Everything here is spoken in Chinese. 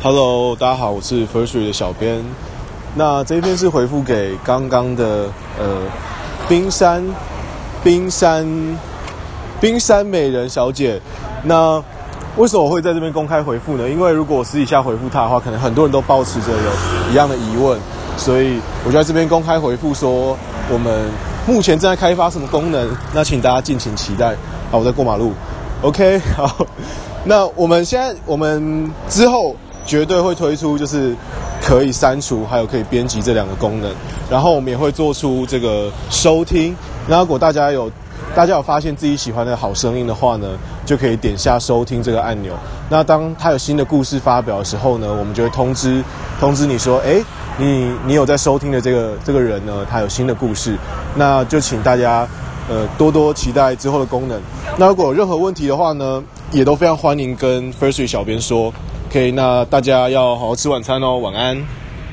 Hello，大家好，我是 Firstry 的小编。那这一篇是回复给刚刚的呃冰山冰山冰山美人小姐。那为什么我会在这边公开回复呢？因为如果我私底下回复她的话，可能很多人都保持着有一样的疑问，所以我就在这边公开回复说，我们目前正在开发什么功能，那请大家敬请期待。好，我在过马路。OK，好，那我们现在我们之后。绝对会推出，就是可以删除，还有可以编辑这两个功能。然后我们也会做出这个收听。那如果大家有大家有发现自己喜欢的好声音的话呢，就可以点下收听这个按钮。那当他有新的故事发表的时候呢，我们就会通知通知你说，哎，你你有在收听的这个这个人呢，他有新的故事。那就请大家呃多多期待之后的功能。那如果有任何问题的话呢，也都非常欢迎跟 First 小编说。OK，那大家要好好吃晚餐哦，晚安。